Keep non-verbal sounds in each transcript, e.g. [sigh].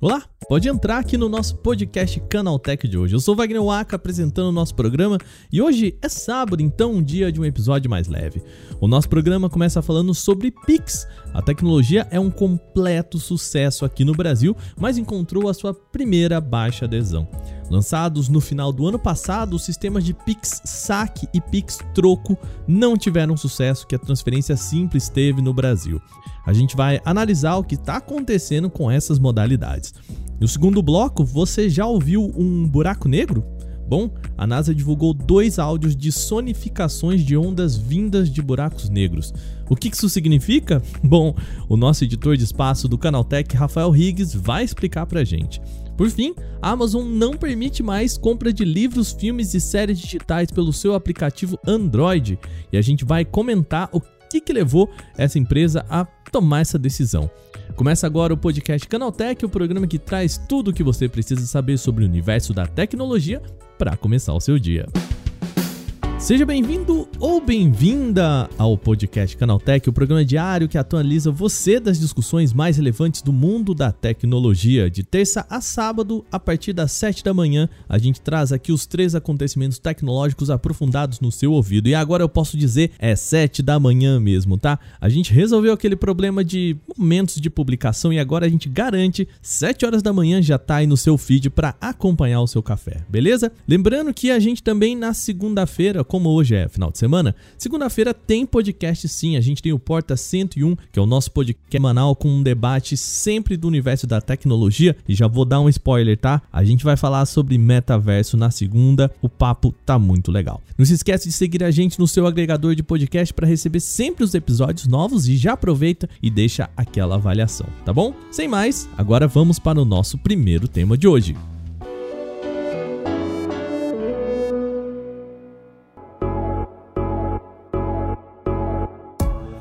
Olá, pode entrar aqui no nosso podcast Canaltech de hoje. Eu sou Wagner Waka apresentando o nosso programa e hoje é sábado, então um dia de um episódio mais leve. O nosso programa começa falando sobre Pix. A tecnologia é um completo sucesso aqui no Brasil, mas encontrou a sua primeira baixa adesão. Lançados no final do ano passado, os sistemas de Pix Saque e Pix Troco não tiveram sucesso que a transferência simples teve no Brasil. A gente vai analisar o que está acontecendo com essas modalidades. No segundo bloco, você já ouviu um buraco negro? Bom, a NASA divulgou dois áudios de sonificações de ondas vindas de buracos negros. O que isso significa? [laughs] Bom, o nosso editor de espaço do Canaltech, Rafael Riggs, vai explicar pra gente. Por fim, a Amazon não permite mais compra de livros, filmes e séries digitais pelo seu aplicativo Android e a gente vai comentar o que, que levou essa empresa a tomar essa decisão. Começa agora o podcast Canaltech, o programa que traz tudo o que você precisa saber sobre o universo da tecnologia para começar o seu dia. Seja bem-vindo ou bem-vinda ao podcast Canaltech, o programa diário que atualiza você das discussões mais relevantes do mundo da tecnologia. De terça a sábado, a partir das 7 da manhã, a gente traz aqui os três acontecimentos tecnológicos aprofundados no seu ouvido. E agora eu posso dizer, é 7 da manhã mesmo, tá? A gente resolveu aquele problema de momentos de publicação e agora a gente garante 7 horas da manhã já tá aí no seu feed para acompanhar o seu café, beleza? Lembrando que a gente também na segunda-feira como hoje é final de semana, segunda-feira tem podcast sim. A gente tem o Porta 101, que é o nosso podcast semanal com um debate sempre do universo da tecnologia. E já vou dar um spoiler, tá? A gente vai falar sobre metaverso na segunda. O papo tá muito legal. Não se esquece de seguir a gente no seu agregador de podcast para receber sempre os episódios novos e já aproveita e deixa aquela avaliação, tá bom? Sem mais, agora vamos para o nosso primeiro tema de hoje.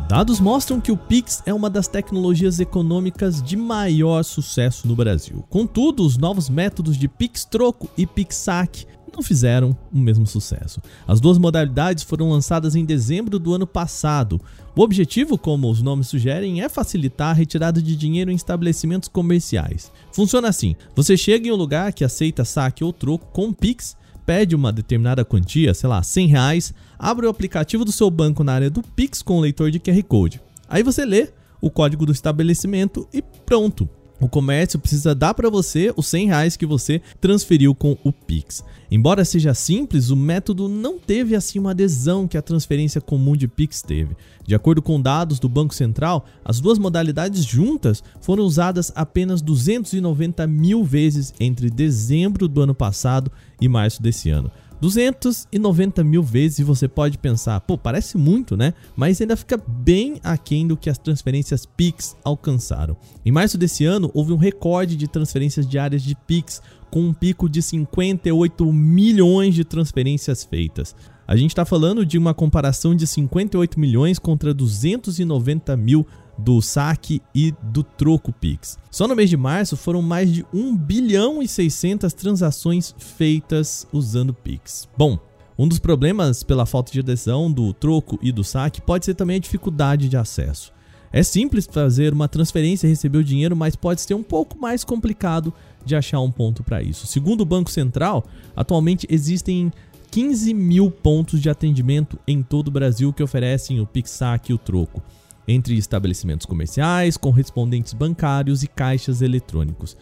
Dados mostram que o Pix é uma das tecnologias econômicas de maior sucesso no Brasil. Contudo, os novos métodos de Pix Troco e Pix Saque não fizeram o mesmo sucesso. As duas modalidades foram lançadas em dezembro do ano passado. O objetivo, como os nomes sugerem, é facilitar a retirada de dinheiro em estabelecimentos comerciais. Funciona assim: você chega em um lugar que aceita saque ou troco com Pix pede uma determinada quantia, sei lá, 100 reais, abre o aplicativo do seu banco na área do Pix com o leitor de QR Code. Aí você lê o código do estabelecimento e pronto. O comércio precisa dar para você os 100 reais que você transferiu com o Pix. Embora seja simples, o método não teve assim uma adesão que a transferência comum de Pix teve. De acordo com dados do Banco Central, as duas modalidades juntas foram usadas apenas 290 mil vezes entre dezembro do ano passado e março desse ano. 290 mil vezes e você pode pensar, pô, parece muito, né? Mas ainda fica bem aquém do que as transferências Pix alcançaram. Em março desse ano, houve um recorde de transferências diárias de Pix, com um pico de 58 milhões de transferências feitas. A gente está falando de uma comparação de 58 milhões contra 290 mil do saque e do troco Pix. Só no mês de março foram mais de 1 bilhão e 600 transações feitas usando Pix. Bom, um dos problemas pela falta de adesão do troco e do saque pode ser também a dificuldade de acesso. É simples fazer uma transferência e receber o dinheiro, mas pode ser um pouco mais complicado de achar um ponto para isso. Segundo o Banco Central, atualmente existem 15 mil pontos de atendimento em todo o Brasil que oferecem o PixSac e o troco entre estabelecimentos comerciais, correspondentes bancários e caixas eletrônicos.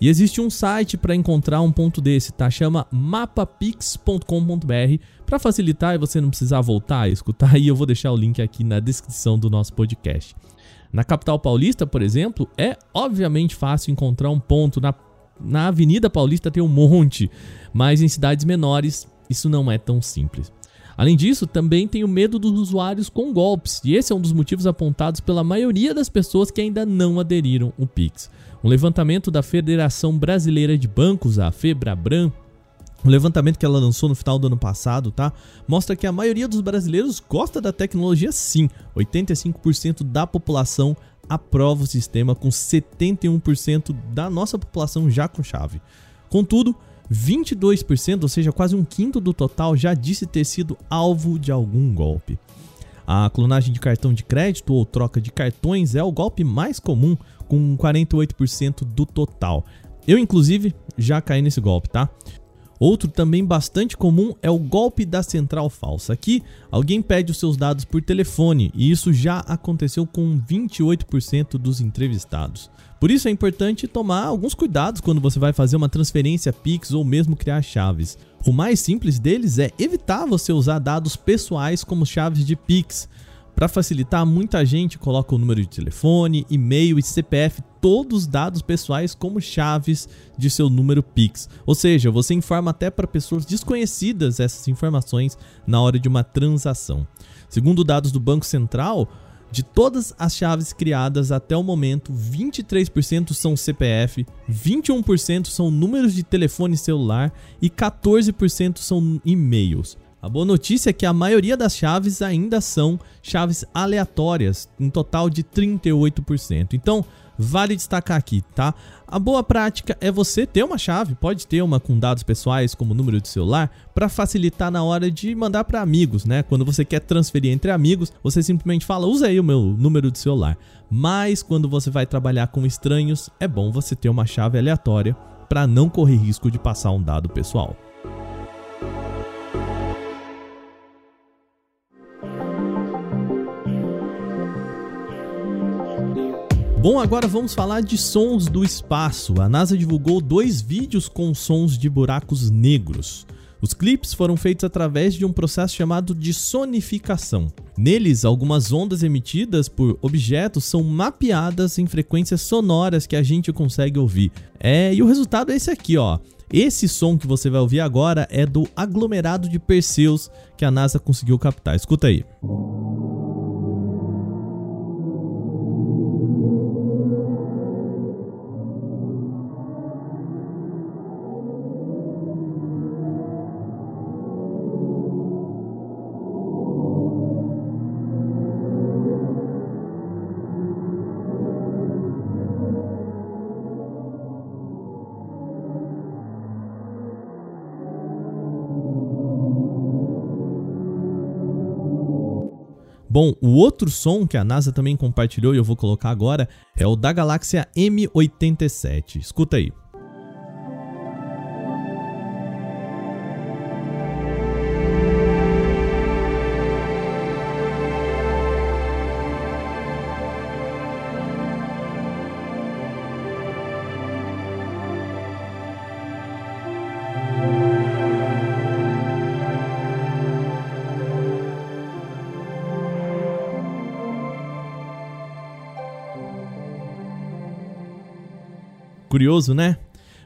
E existe um site para encontrar um ponto desse, tá? Chama mapapix.com.br. Para facilitar e você não precisar voltar e escutar aí, eu vou deixar o link aqui na descrição do nosso podcast. Na capital paulista, por exemplo, é obviamente fácil encontrar um ponto. Na, na Avenida Paulista tem um monte, mas em cidades menores isso não é tão simples. Além disso, também tem o medo dos usuários com golpes, e esse é um dos motivos apontados pela maioria das pessoas que ainda não aderiram ao Pix. Um levantamento da Federação Brasileira de Bancos, a FEBRABRAN, um levantamento que ela lançou no final do ano passado, tá? Mostra que a maioria dos brasileiros gosta da tecnologia sim. 85% da população aprova o sistema, com 71% da nossa população já com chave. Contudo, 22%, ou seja, quase um quinto do total, já disse ter sido alvo de algum golpe. A clonagem de cartão de crédito ou troca de cartões é o golpe mais comum, com 48% do total. Eu, inclusive, já caí nesse golpe, tá? Outro também bastante comum é o golpe da central falsa. Aqui, alguém pede os seus dados por telefone e isso já aconteceu com 28% dos entrevistados. Por isso é importante tomar alguns cuidados quando você vai fazer uma transferência Pix ou mesmo criar chaves. O mais simples deles é evitar você usar dados pessoais como chaves de Pix. Para facilitar, muita gente coloca o número de telefone, e-mail e CPF, todos os dados pessoais como chaves de seu número Pix. Ou seja, você informa até para pessoas desconhecidas essas informações na hora de uma transação. Segundo dados do Banco Central, de todas as chaves criadas até o momento, 23% são CPF, 21% são números de telefone celular e 14% são e-mails. A boa notícia é que a maioria das chaves ainda são chaves aleatórias, um total de 38%. Então, vale destacar aqui, tá? A boa prática é você ter uma chave, pode ter uma com dados pessoais como número de celular, para facilitar na hora de mandar para amigos, né? Quando você quer transferir entre amigos, você simplesmente fala: "Usa aí o meu número de celular". Mas quando você vai trabalhar com estranhos, é bom você ter uma chave aleatória para não correr risco de passar um dado pessoal. Bom, agora vamos falar de sons do espaço. A NASA divulgou dois vídeos com sons de buracos negros. Os clipes foram feitos através de um processo chamado de sonificação. Neles, algumas ondas emitidas por objetos são mapeadas em frequências sonoras que a gente consegue ouvir. É, e o resultado é esse aqui, ó. Esse som que você vai ouvir agora é do aglomerado de Perseus que a NASA conseguiu captar. Escuta aí. Bom, o outro som que a NASA também compartilhou e eu vou colocar agora é o da galáxia M87. Escuta aí. Curioso, né?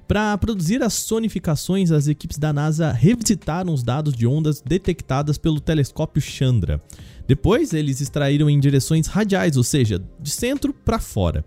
Para produzir as sonificações, as equipes da NASA revisitaram os dados de ondas detectadas pelo telescópio Chandra. Depois, eles extraíram em direções radiais, ou seja, de centro para fora.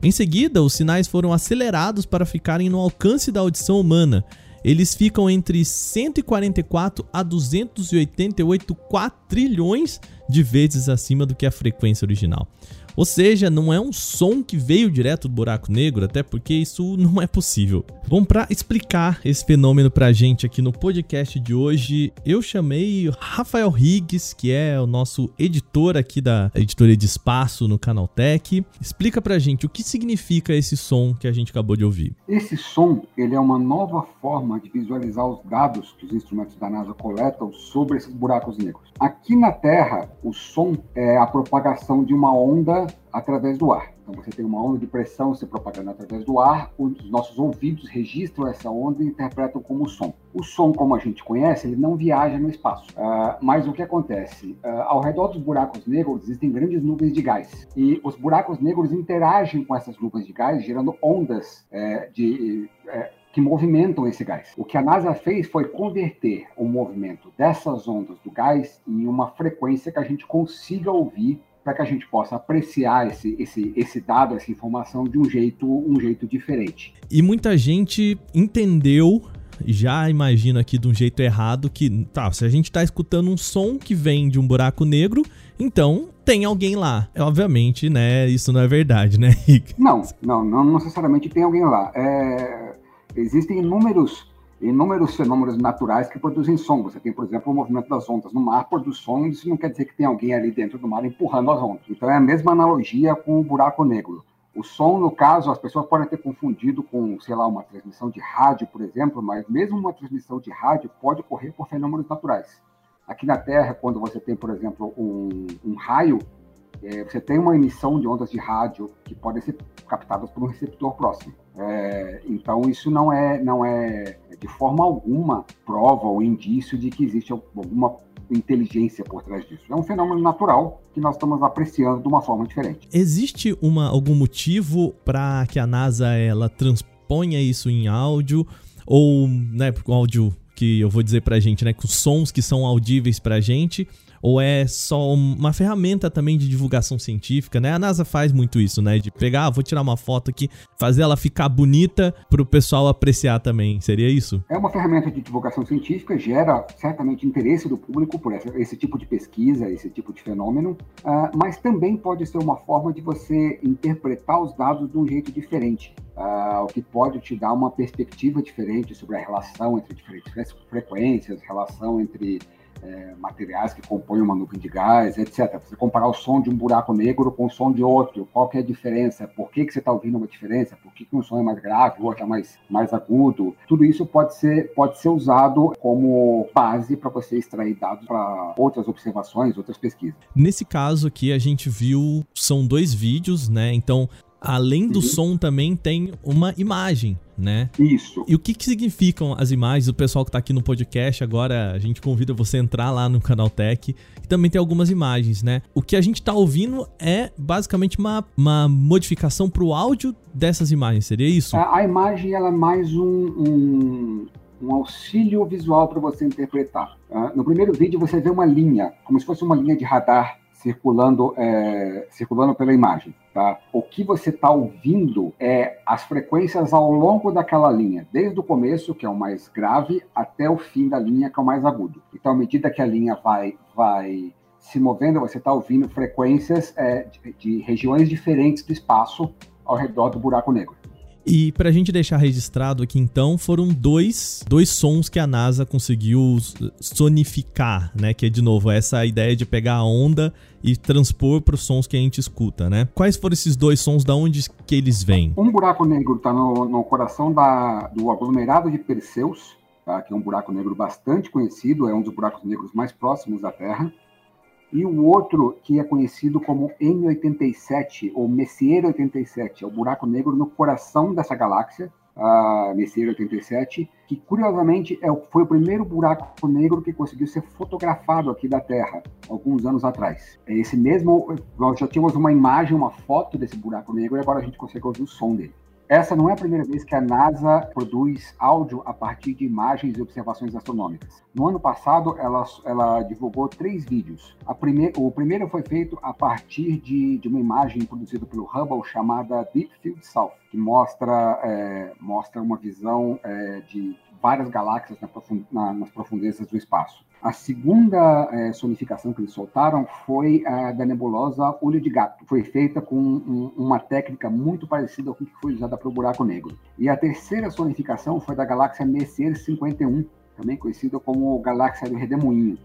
Em seguida, os sinais foram acelerados para ficarem no alcance da audição humana. Eles ficam entre 144 a 288 quatrilhões de vezes acima do que a frequência original. Ou seja, não é um som que veio direto do buraco negro, até porque isso não é possível. Bom, para explicar esse fenômeno pra gente aqui no podcast de hoje, eu chamei Rafael Riggs, que é o nosso editor aqui da editoria de espaço no Canaltech. Explica pra gente o que significa esse som que a gente acabou de ouvir. Esse som, ele é uma nova forma de visualizar os dados que os instrumentos da NASA coletam sobre esses buracos negros. Aqui na Terra, o som é a propagação de uma onda através do ar. Então você tem uma onda de pressão se propagando através do ar, os nossos ouvidos registram essa onda e interpretam como som. O som, como a gente conhece, ele não viaja no espaço. Uh, mas o que acontece? Uh, ao redor dos buracos negros existem grandes nuvens de gás. E os buracos negros interagem com essas nuvens de gás, gerando ondas é, de. É, que movimentam esse gás. O que a NASA fez foi converter o movimento dessas ondas do gás em uma frequência que a gente consiga ouvir para que a gente possa apreciar esse, esse, esse dado, essa informação de um jeito, um jeito diferente. E muita gente entendeu já imagino aqui de um jeito errado que, tá, se a gente está escutando um som que vem de um buraco negro, então tem alguém lá. Obviamente, né, isso não é verdade, né, Rick? Não, não, não necessariamente tem alguém lá. É, existem inúmeros inúmeros fenômenos naturais que produzem som. Você tem, por exemplo, o movimento das ondas no mar produz som, isso não quer dizer que tem alguém ali dentro do mar empurrando as ondas. Então é a mesma analogia com o buraco negro. O som, no caso, as pessoas podem ter confundido com, sei lá, uma transmissão de rádio, por exemplo, mas mesmo uma transmissão de rádio pode ocorrer por fenômenos naturais. Aqui na Terra, quando você tem, por exemplo, um, um raio, é, você tem uma emissão de ondas de rádio que podem ser captadas por um receptor próximo. É, então, isso não é, não é, de forma alguma, prova ou indício de que existe alguma inteligência por trás disso. É um fenômeno natural que nós estamos apreciando de uma forma diferente. Existe uma, algum motivo para que a NASA ela transponha isso em áudio ou, né, áudio que eu vou dizer pra gente, né, com sons que são audíveis pra gente, ou é só uma ferramenta também de divulgação científica, né? A NASA faz muito isso, né? De pegar, ah, vou tirar uma foto aqui, fazer ela ficar bonita pro pessoal apreciar também. Seria isso? É uma ferramenta de divulgação científica, gera certamente interesse do público por essa, esse tipo de pesquisa, esse tipo de fenômeno, uh, mas também pode ser uma forma de você interpretar os dados de um jeito diferente. Uh, o que pode te dar uma perspectiva diferente sobre a relação entre diferentes frequências, relação entre é, materiais que compõem uma nuvem de gás, etc. Você comparar o som de um buraco negro com o som de outro, qual que é a diferença? Por que, que você está ouvindo uma diferença? Por que, que um som é mais grave, o outro é mais, mais agudo? Tudo isso pode ser, pode ser usado como base para você extrair dados para outras observações, outras pesquisas. Nesse caso aqui, a gente viu, são dois vídeos, né? Então, além do uhum. som também tem uma imagem, né? Isso. E o que, que significam as imagens? O pessoal que está aqui no podcast agora, a gente convida você a entrar lá no canal Tech, que também tem algumas imagens, né? O que a gente está ouvindo é basicamente uma, uma modificação para o áudio dessas imagens, seria isso? A, a imagem ela é mais um, um, um auxílio visual para você interpretar. Uh, no primeiro vídeo você vê uma linha, como se fosse uma linha de radar circulando, é, circulando pela imagem. Tá? O que você está ouvindo é as frequências ao longo daquela linha, desde o começo, que é o mais grave, até o fim da linha, que é o mais agudo. Então, à medida que a linha vai, vai se movendo, você está ouvindo frequências é, de, de regiões diferentes do espaço ao redor do buraco negro. E pra gente deixar registrado aqui então, foram dois, dois sons que a NASA conseguiu sonificar, né? Que é de novo essa ideia de pegar a onda e transpor para os sons que a gente escuta, né? Quais foram esses dois sons, da onde que eles vêm? Um buraco negro está no, no, coração da, do aglomerado de Perseus, tá? que é um buraco negro bastante conhecido, é um dos buracos negros mais próximos da Terra e o outro que é conhecido como M87 ou Messier 87, é o buraco negro no coração dessa galáxia, a Messier 87, que curiosamente é, foi o primeiro buraco negro que conseguiu ser fotografado aqui da Terra, alguns anos atrás. É esse mesmo, nós já tínhamos uma imagem, uma foto desse buraco negro e agora a gente consegue ouvir o som dele. Essa não é a primeira vez que a NASA produz áudio a partir de imagens e observações astronômicas. No ano passado, ela, ela divulgou três vídeos. Primeir, o primeiro foi feito a partir de, de, uma imagem produzida pelo Hubble chamada Deep Field South, que mostra, é, mostra uma visão é, de várias galáxias na, nas profundezas do espaço. A segunda é, sonificação que eles soltaram foi a da nebulosa Olho de Gato. Foi feita com um, uma técnica muito parecida com a que foi usada para o buraco negro. E a terceira sonificação foi da galáxia Messier 51, também conhecida como galáxia do Redemoinho.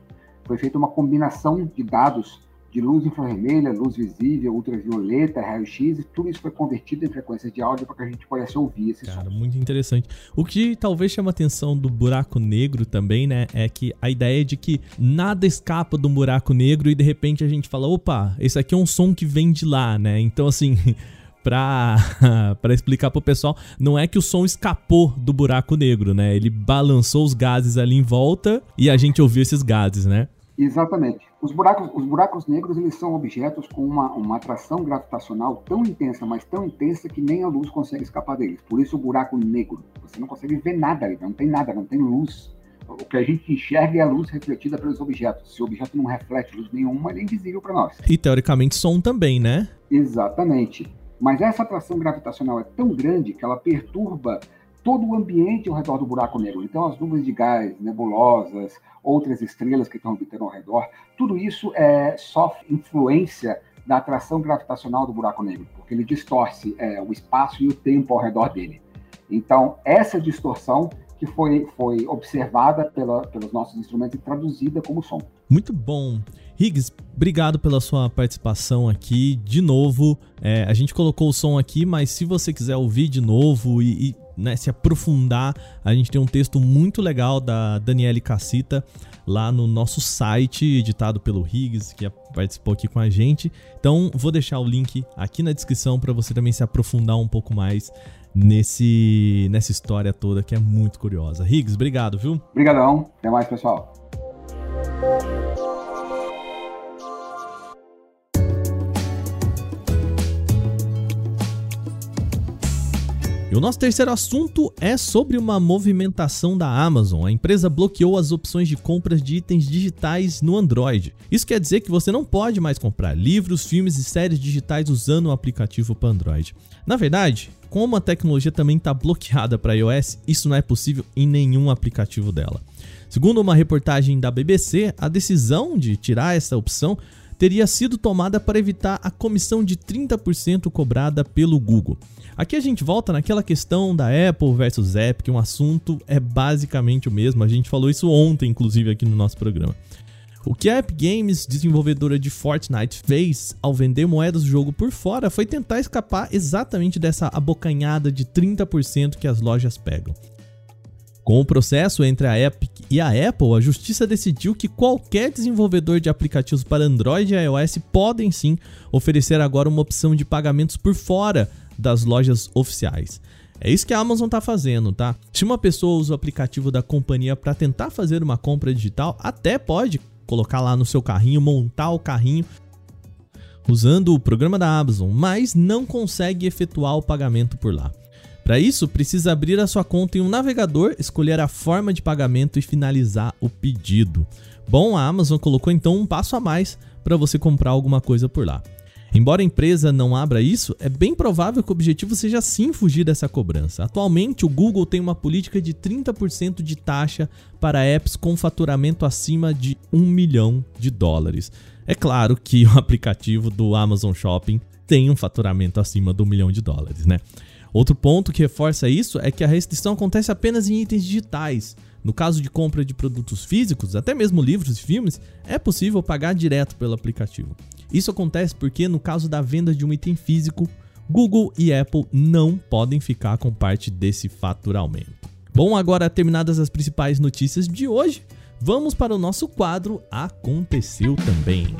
Foi feita uma combinação de dados de luz infravermelha, luz visível, ultravioleta, raio-x, e tudo isso foi convertido em frequências de áudio para que a gente pudesse ouvir esse Cara, muito interessante. O que talvez chama a atenção do buraco negro também, né, é que a ideia de que nada escapa do buraco negro e de repente a gente fala, opa, esse aqui é um som que vem de lá, né? Então, assim. [laughs] Pra, [laughs] pra explicar pro pessoal, não é que o som escapou do buraco negro, né? Ele balançou os gases ali em volta e a gente ouviu esses gases, né? Exatamente. Os buracos, os buracos negros eles são objetos com uma, uma atração gravitacional tão intensa, mas tão intensa que nem a luz consegue escapar deles. Por isso o buraco negro. Você não consegue ver nada ali, não tem nada, não tem luz. O que a gente enxerga é a luz refletida pelos objetos. Se o objeto não reflete luz nenhuma, ele é invisível para nós. E teoricamente som também, né? Exatamente. Mas essa atração gravitacional é tão grande que ela perturba todo o ambiente ao redor do buraco negro. Então, as nuvens de gás, nebulosas, outras estrelas que estão orbitando ao redor, tudo isso é, sofre influência da atração gravitacional do buraco negro, porque ele distorce é, o espaço e o tempo ao redor dele. Então, essa distorção que foi, foi observada pela, pelos nossos instrumentos e traduzida como som. Muito bom. Higgs, obrigado pela sua participação aqui. De novo, é, a gente colocou o som aqui, mas se você quiser ouvir de novo e, e né, se aprofundar, a gente tem um texto muito legal da Daniele Cassita lá no nosso site, editado pelo Higgs, que participou aqui com a gente. Então, vou deixar o link aqui na descrição para você também se aprofundar um pouco mais nesse nessa história toda que é muito curiosa. Higgs, obrigado, viu? Obrigadão. Até mais, pessoal. E o nosso terceiro assunto é sobre uma movimentação da Amazon. A empresa bloqueou as opções de compras de itens digitais no Android. Isso quer dizer que você não pode mais comprar livros, filmes e séries digitais usando o aplicativo para Android. Na verdade, como a tecnologia também está bloqueada para iOS, isso não é possível em nenhum aplicativo dela. Segundo uma reportagem da BBC, a decisão de tirar essa opção teria sido tomada para evitar a comissão de 30% cobrada pelo Google. Aqui a gente volta naquela questão da Apple versus Epic, um assunto é basicamente o mesmo. A gente falou isso ontem, inclusive, aqui no nosso programa. O que a Epic Games, desenvolvedora de Fortnite, fez ao vender moedas do jogo por fora foi tentar escapar exatamente dessa abocanhada de 30% que as lojas pegam. Com o processo entre a Epic e a Apple, a justiça decidiu que qualquer desenvolvedor de aplicativos para Android e iOS podem sim oferecer agora uma opção de pagamentos por fora das lojas oficiais. É isso que a Amazon está fazendo, tá? Se uma pessoa usa o aplicativo da companhia para tentar fazer uma compra digital, até pode colocar lá no seu carrinho, montar o carrinho usando o programa da Amazon, mas não consegue efetuar o pagamento por lá. Para isso, precisa abrir a sua conta em um navegador, escolher a forma de pagamento e finalizar o pedido. Bom, a Amazon colocou então um passo a mais para você comprar alguma coisa por lá. Embora a empresa não abra isso, é bem provável que o objetivo seja sim fugir dessa cobrança. Atualmente, o Google tem uma política de 30% de taxa para apps com faturamento acima de 1 milhão de dólares. É claro que o aplicativo do Amazon Shopping tem um faturamento acima do 1 milhão de dólares, né? Outro ponto que reforça isso é que a restrição acontece apenas em itens digitais. No caso de compra de produtos físicos, até mesmo livros e filmes, é possível pagar direto pelo aplicativo. Isso acontece porque, no caso da venda de um item físico, Google e Apple não podem ficar com parte desse faturamento. Bom, agora terminadas as principais notícias de hoje, vamos para o nosso quadro Aconteceu Também.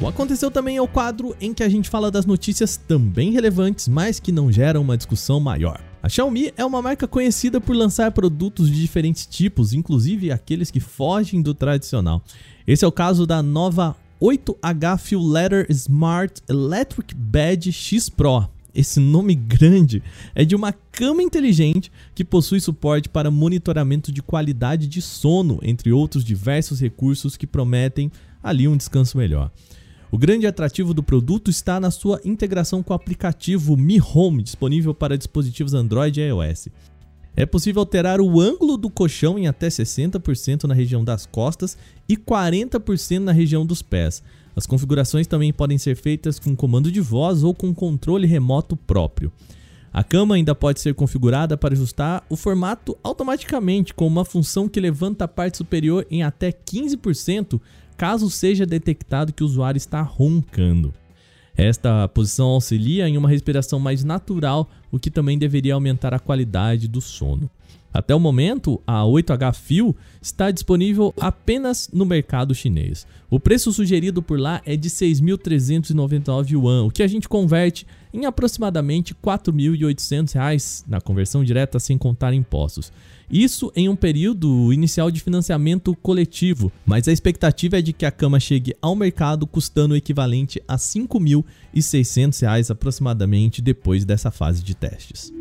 O Aconteceu também é o quadro em que a gente fala das notícias também relevantes, mas que não geram uma discussão maior. A Xiaomi é uma marca conhecida por lançar produtos de diferentes tipos, inclusive aqueles que fogem do tradicional. Esse é o caso da nova 8H Fuel Letter Smart Electric Bed X Pro. Esse nome grande é de uma cama inteligente que possui suporte para monitoramento de qualidade de sono, entre outros diversos recursos que prometem ali um descanso melhor. O grande atrativo do produto está na sua integração com o aplicativo Mi Home, disponível para dispositivos Android e iOS. É possível alterar o ângulo do colchão em até 60% na região das costas e 40% na região dos pés. As configurações também podem ser feitas com comando de voz ou com controle remoto próprio. A cama ainda pode ser configurada para ajustar o formato automaticamente, com uma função que levanta a parte superior em até 15%, caso seja detectado que o usuário está roncando. Esta posição auxilia em uma respiração mais natural, o que também deveria aumentar a qualidade do sono. Até o momento, a 8H Fio está disponível apenas no mercado chinês. O preço sugerido por lá é de 6.399 yuan, o que a gente converte em aproximadamente R$ 4.800 na conversão direta sem contar impostos. Isso em um período inicial de financiamento coletivo, mas a expectativa é de que a cama chegue ao mercado custando o equivalente a R$ 5.600 aproximadamente depois dessa fase de testes.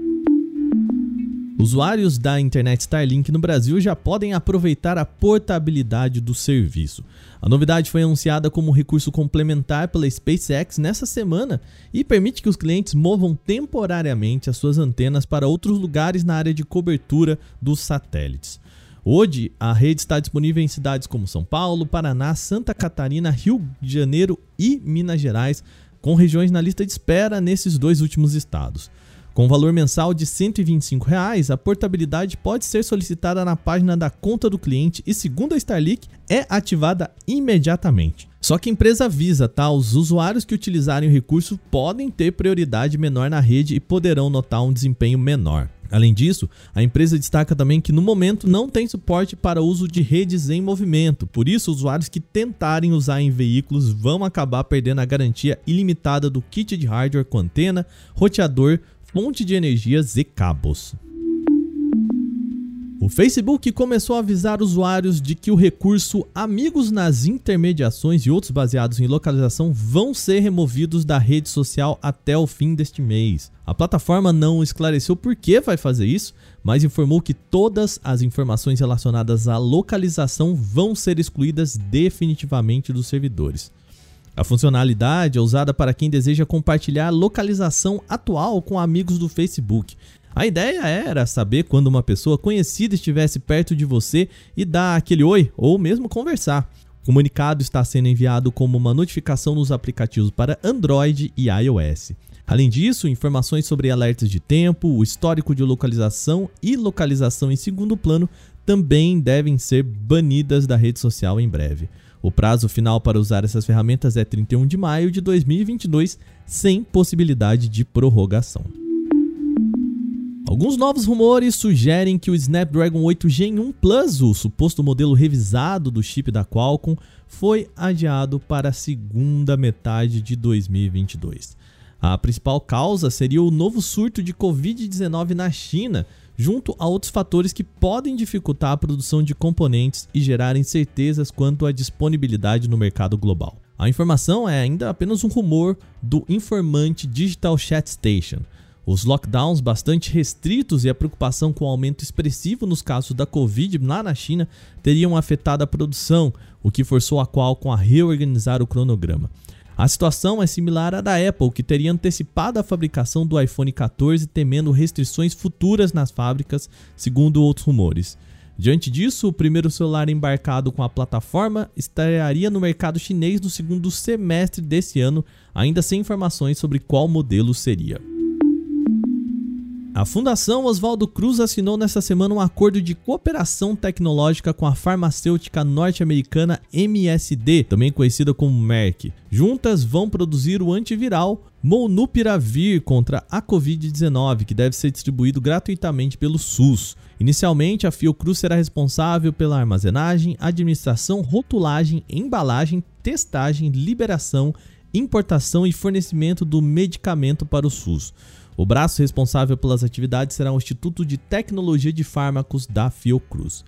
Usuários da internet Starlink no Brasil já podem aproveitar a portabilidade do serviço. A novidade foi anunciada como recurso complementar pela SpaceX nessa semana e permite que os clientes movam temporariamente as suas antenas para outros lugares na área de cobertura dos satélites. Hoje, a rede está disponível em cidades como São Paulo, Paraná, Santa Catarina, Rio de Janeiro e Minas Gerais, com regiões na lista de espera nesses dois últimos estados. Com valor mensal de 125 reais, a portabilidade pode ser solicitada na página da conta do cliente e, segundo a Starlink, é ativada imediatamente. Só que a empresa avisa, tá? Os usuários que utilizarem o recurso podem ter prioridade menor na rede e poderão notar um desempenho menor. Além disso, a empresa destaca também que no momento não tem suporte para uso de redes em movimento, por isso usuários que tentarem usar em veículos vão acabar perdendo a garantia ilimitada do kit de hardware com antena, roteador, fonte de energias e cabos. O Facebook começou a avisar usuários de que o recurso Amigos nas intermediações e outros baseados em localização vão ser removidos da rede social até o fim deste mês. A plataforma não esclareceu por que vai fazer isso, mas informou que todas as informações relacionadas à localização vão ser excluídas definitivamente dos servidores. A funcionalidade é usada para quem deseja compartilhar a localização atual com amigos do Facebook. A ideia era saber quando uma pessoa conhecida estivesse perto de você e dar aquele oi ou mesmo conversar. O comunicado está sendo enviado como uma notificação nos aplicativos para Android e iOS. Além disso, informações sobre alertas de tempo, o histórico de localização e localização em segundo plano também devem ser banidas da rede social em breve. O prazo final para usar essas ferramentas é 31 de maio de 2022, sem possibilidade de prorrogação. Alguns novos rumores sugerem que o Snapdragon 8 Gen 1 Plus, o suposto modelo revisado do chip da Qualcomm, foi adiado para a segunda metade de 2022. A principal causa seria o novo surto de Covid-19 na China, junto a outros fatores que podem dificultar a produção de componentes e gerar incertezas quanto à disponibilidade no mercado global. A informação é ainda apenas um rumor do informante Digital Chat Station. Os lockdowns bastante restritos e a preocupação com o aumento expressivo nos casos da Covid lá na China teriam afetado a produção, o que forçou a Qualcomm a reorganizar o cronograma. A situação é similar à da Apple, que teria antecipado a fabricação do iPhone 14 temendo restrições futuras nas fábricas, segundo outros rumores. Diante disso, o primeiro celular embarcado com a plataforma estrearia no mercado chinês no segundo semestre desse ano, ainda sem informações sobre qual modelo seria. A Fundação Oswaldo Cruz assinou nesta semana um acordo de cooperação tecnológica com a farmacêutica norte-americana MSD, também conhecida como Merck. Juntas vão produzir o antiviral Molnupiravir contra a Covid-19, que deve ser distribuído gratuitamente pelo SUS. Inicialmente, a Fiocruz será responsável pela armazenagem, administração, rotulagem, embalagem, testagem, liberação, importação e fornecimento do medicamento para o SUS. O braço responsável pelas atividades será o Instituto de Tecnologia de Fármacos da Fiocruz.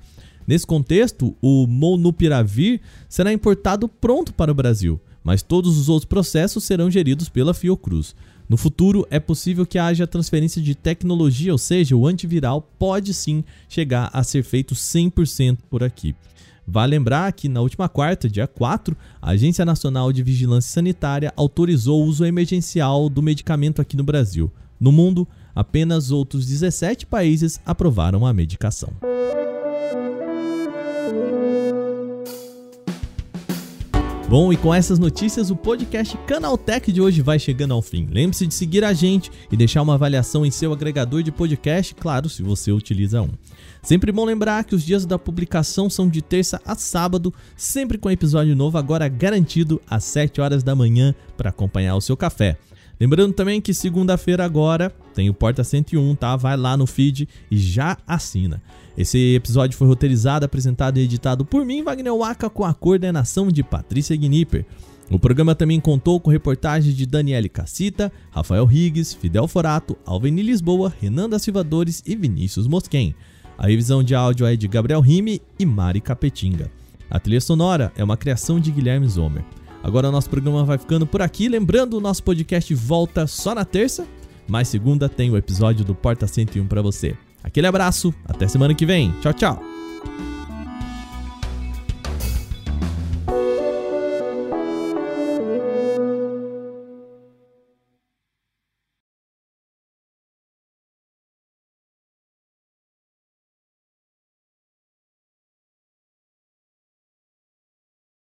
Nesse contexto, o Molnupiravir será importado pronto para o Brasil, mas todos os outros processos serão geridos pela Fiocruz. No futuro, é possível que haja transferência de tecnologia, ou seja, o antiviral pode sim chegar a ser feito 100% por aqui. Vale lembrar que na última quarta, dia 4, a Agência Nacional de Vigilância Sanitária autorizou o uso emergencial do medicamento aqui no Brasil. No mundo, apenas outros 17 países aprovaram a medicação. Bom, e com essas notícias, o podcast Canaltech de hoje vai chegando ao fim. Lembre-se de seguir a gente e deixar uma avaliação em seu agregador de podcast, claro, se você utiliza um. Sempre bom lembrar que os dias da publicação são de terça a sábado, sempre com episódio novo, agora garantido às 7 horas da manhã para acompanhar o seu café. Lembrando também que segunda-feira agora tem o Porta 101, tá? Vai lá no feed e já assina. Esse episódio foi roteirizado, apresentado e editado por mim, Wagner Waka, com a coordenação de Patrícia Gnipper. O programa também contou com reportagens de Daniele Cassita, Rafael Riggs, Fidel Forato, Alveni Lisboa, Renan da Silva Dores e Vinícius Mosquen. A revisão de áudio é de Gabriel Rime e Mari Capetinga. A trilha sonora é uma criação de Guilherme Zomer. Agora o nosso programa vai ficando por aqui. Lembrando, o nosso podcast volta só na terça, mas segunda tem o episódio do Porta 101 para você. Aquele abraço, até semana que vem. Tchau, tchau.